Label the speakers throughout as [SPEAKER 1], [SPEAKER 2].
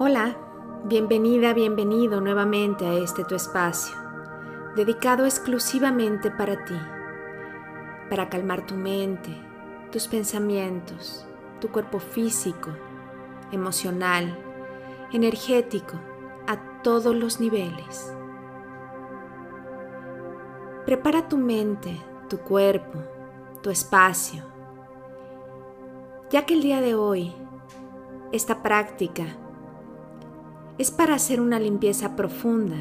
[SPEAKER 1] Hola, bienvenida, bienvenido nuevamente a este tu espacio, dedicado exclusivamente para ti, para calmar tu mente, tus pensamientos, tu cuerpo físico, emocional, energético, a todos los niveles. Prepara tu mente, tu cuerpo, tu espacio, ya que el día de hoy, esta práctica es para hacer una limpieza profunda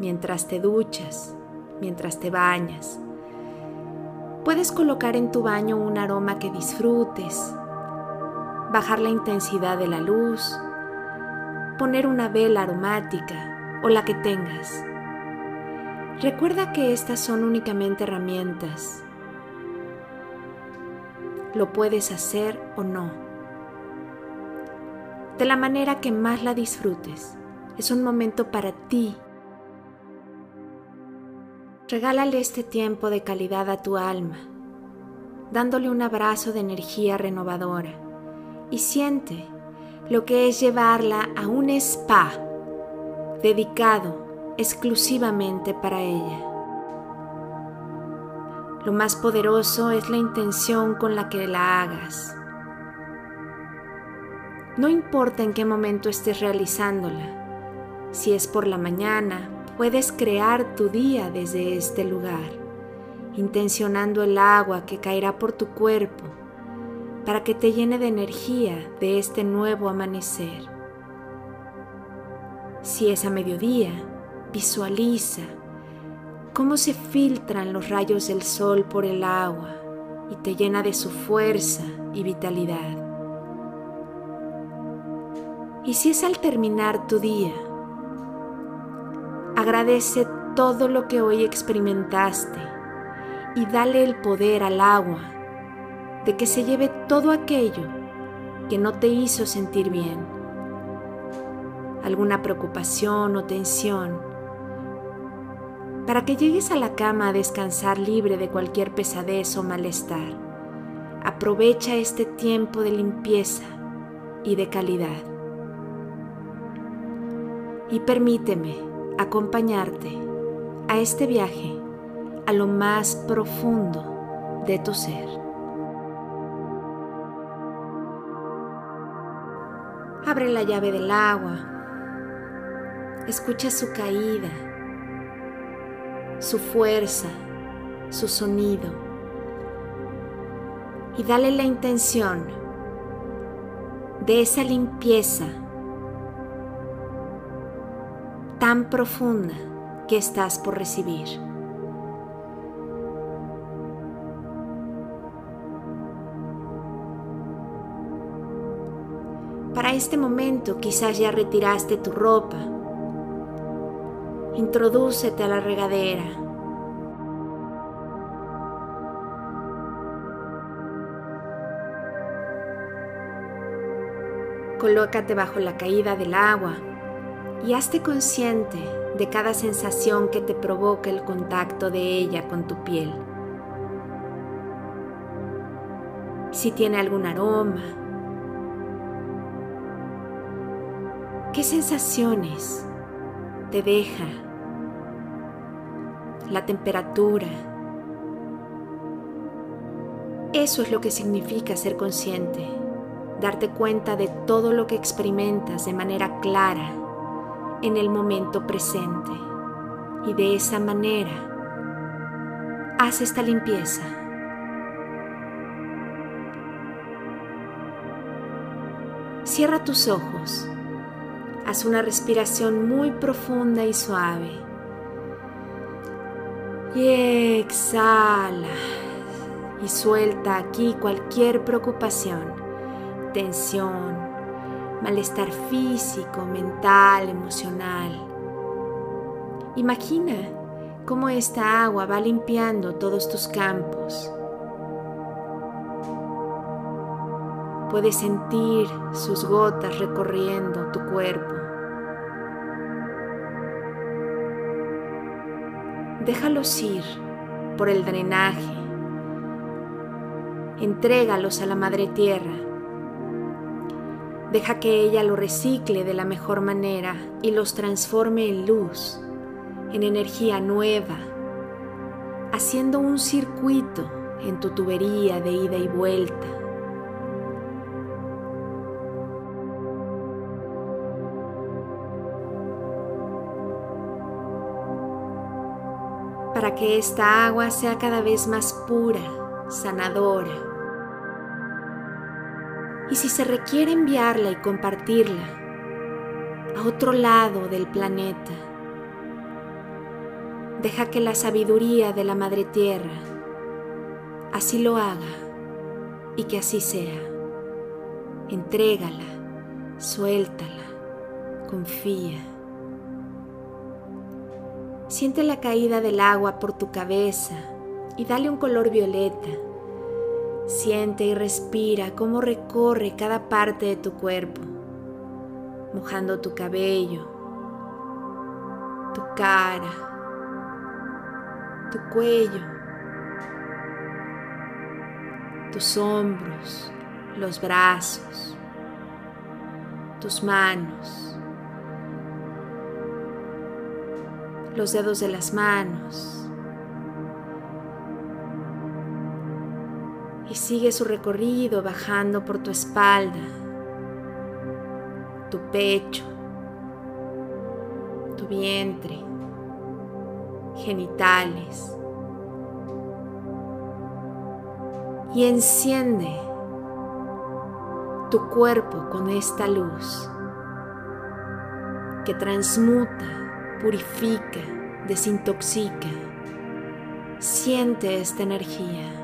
[SPEAKER 1] mientras te duchas, mientras te bañas. Puedes colocar en tu baño un aroma que disfrutes, bajar la intensidad de la luz, poner una vela aromática o la que tengas. Recuerda que estas son únicamente herramientas. Lo puedes hacer o no, de la manera que más la disfrutes. Es un momento para ti. Regálale este tiempo de calidad a tu alma, dándole un abrazo de energía renovadora y siente lo que es llevarla a un spa dedicado exclusivamente para ella. Lo más poderoso es la intención con la que la hagas. No importa en qué momento estés realizándola, si es por la mañana, puedes crear tu día desde este lugar, intencionando el agua que caerá por tu cuerpo para que te llene de energía de este nuevo amanecer. Si es a mediodía, visualiza cómo se filtran los rayos del sol por el agua y te llena de su fuerza y vitalidad. Y si es al terminar tu día, Agradece todo lo que hoy experimentaste y dale el poder al agua de que se lleve todo aquello que no te hizo sentir bien, alguna preocupación o tensión, para que llegues a la cama a descansar libre de cualquier pesadez o malestar. Aprovecha este tiempo de limpieza y de calidad. Y permíteme acompañarte a este viaje a lo más profundo de tu ser. Abre la llave del agua, escucha su caída, su fuerza, su sonido y dale la intención de esa limpieza tan profunda que estás por recibir. Para este momento quizás ya retiraste tu ropa. Introdúcete a la regadera. Colócate bajo la caída del agua y hazte consciente de cada sensación que te provoca el contacto de ella con tu piel. Si tiene algún aroma, ¿qué sensaciones te deja? La temperatura. Eso es lo que significa ser consciente, darte cuenta de todo lo que experimentas de manera clara en el momento presente. Y de esa manera haz esta limpieza. Cierra tus ojos, haz una respiración muy profunda y suave. Y exhala. Y suelta aquí cualquier preocupación, tensión, malestar físico, mental, emocional. Imagina cómo esta agua va limpiando todos tus campos. Puedes sentir sus gotas recorriendo tu cuerpo. Déjalos ir por el drenaje. Entrégalos a la Madre Tierra Deja que ella lo recicle de la mejor manera y los transforme en luz, en energía nueva, haciendo un circuito en tu tubería de ida y vuelta. Para que esta agua sea cada vez más pura, sanadora y si se requiere enviarla y compartirla a otro lado del planeta, deja que la sabiduría de la Madre Tierra así lo haga y que así sea. Entrégala, suéltala, confía. Siente la caída del agua por tu cabeza y dale un color violeta Siente y respira cómo recorre cada parte de tu cuerpo, mojando tu cabello, tu cara, tu cuello, tus hombros, los brazos, tus manos, los dedos de las manos y sigue su recorrido bajando por tu espalda, tu pecho, tu vientre, genitales. Y enciende tu cuerpo con esta luz que transmuta, purifica, desintoxica. Siente esta energía.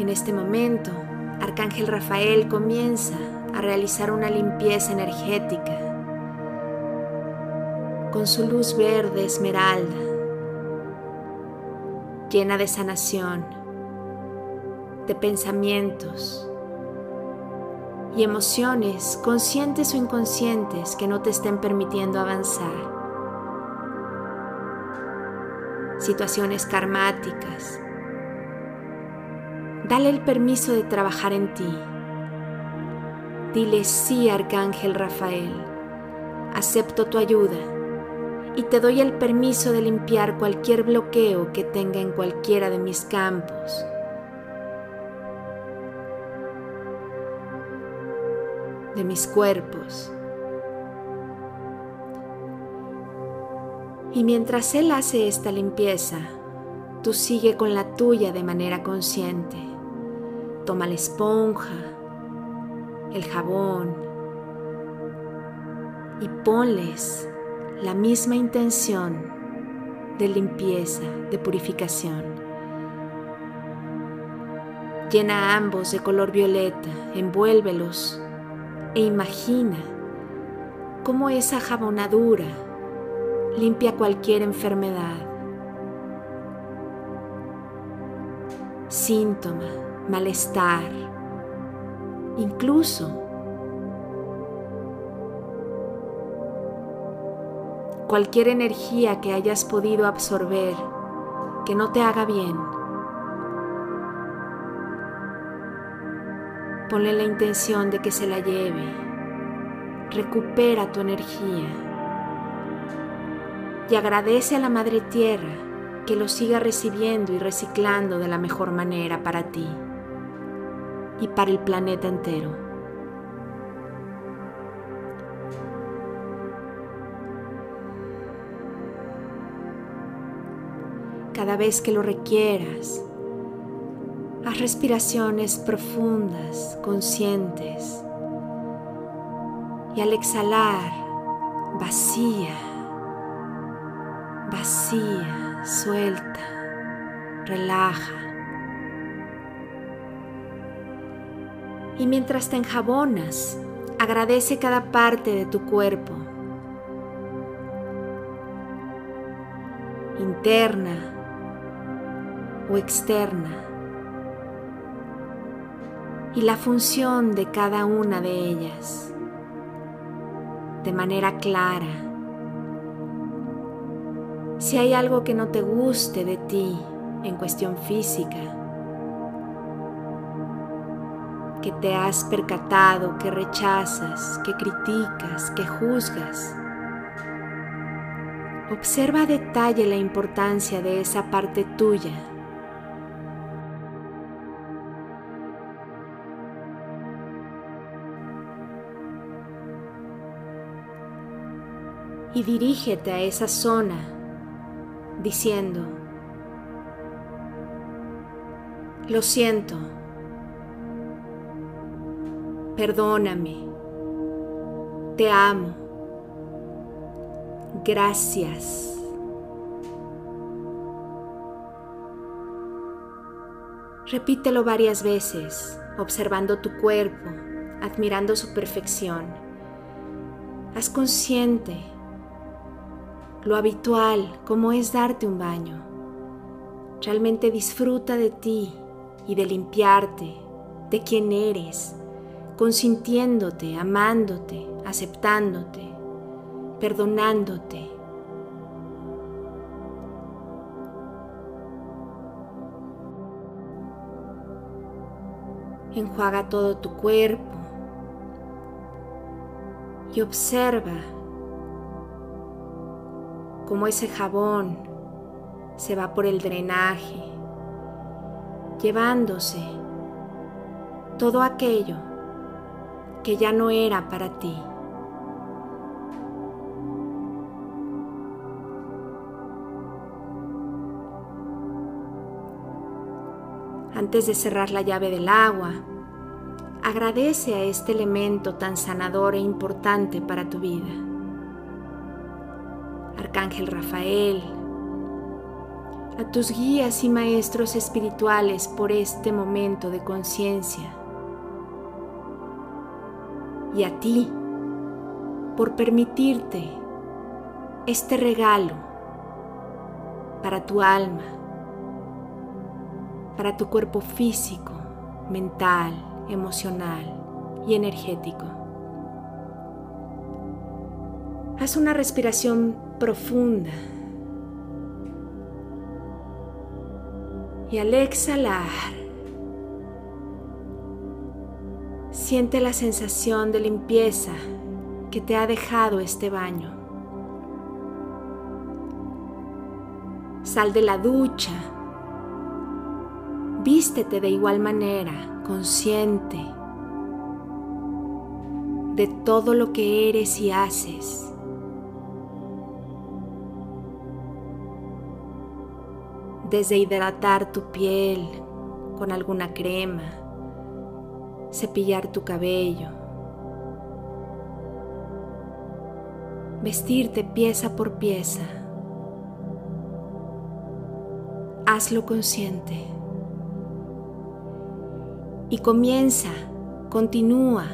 [SPEAKER 1] En este momento, Arcángel Rafael comienza a realizar una limpieza energética con su luz verde esmeralda, llena de sanación, de pensamientos y emociones conscientes o inconscientes que no te estén permitiendo avanzar. Situaciones karmáticas, Dale el permiso de trabajar en ti. Dile sí, Arcángel Rafael. Acepto tu ayuda y te doy el permiso de limpiar cualquier bloqueo que tenga en cualquiera de mis campos. de mis cuerpos. Y mientras Él hace esta limpieza, tú sigue con la tuya de manera consciente. Toma la esponja, el jabón y ponles la misma intención de limpieza, de purificación. Llena ambos de color violeta, envuélvelos e imagina cómo esa jabonadura limpia cualquier enfermedad, síntoma malestar, incluso cualquier energía que hayas podido absorber que no te haga bien. Ponle la intención de que se la lleve. Recupera tu energía. Y agradece a la Madre Tierra que lo siga recibiendo y reciclando de la mejor manera para ti y para el planeta entero. Cada vez que lo requieras, haz respiraciones profundas, conscientes. Y al exhalar, vacía, vacía, suelta, relaja. Y mientras te enjabonas, agradece cada parte de tu cuerpo, interna o externa, y la función de cada una de ellas. De manera clara. Si hay algo que no te guste de ti, en cuestión física, que te has percatado, que rechazas, que criticas, que juzgas. Observa a detalle la importancia de esa parte tuya. Y dirígete a esa zona diciendo, lo siento, perdóname, te amo Gracias. Repítelo varias veces, observando tu cuerpo, admirando su perfección. Haz consciente lo habitual como es darte un baño. Realmente disfruta de ti y de limpiarte, de quién eres, consintiéndote, amándote, aceptándote perdonándote. Enjuaga todo tu cuerpo y observa cómo ese jabón se va por el drenaje, llevándose todo aquello que ya no era para ti. Antes de cerrar la llave del agua, agradece a este elemento tan sanador e importante para tu vida. Arcángel Rafael, a tus guías y maestros espirituales por este momento de conciencia. Y a ti por permitirte este regalo para tu alma para tu cuerpo físico, mental, emocional y energético. Haz una respiración profunda y al exhalar, siente la sensación de limpieza que te ha dejado este baño. Sal de la ducha Vístete de igual manera, consciente de todo lo que eres y haces. Desde hidratar tu piel con alguna crema, cepillar tu cabello, vestirte pieza por pieza. Hazlo consciente. Y comienza, continúa.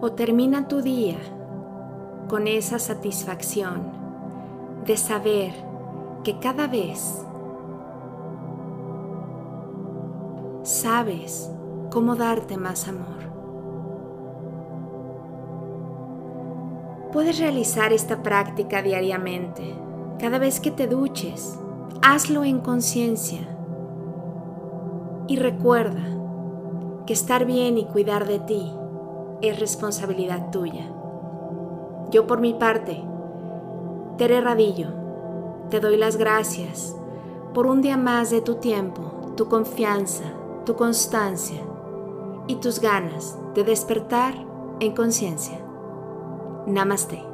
[SPEAKER 1] O termina tu día con esa satisfacción de saber que cada vez sabes cómo darte más amor. Puedes realizar esta práctica diariamente. Cada vez que te duches, hazlo en conciencia y recuerda que estar bien y cuidar de ti es responsabilidad tuya. Yo por mi parte, Tere Radillo, te doy las gracias por un día más de tu tiempo, tu confianza, tu constancia y tus ganas de despertar en conciencia. Namaste.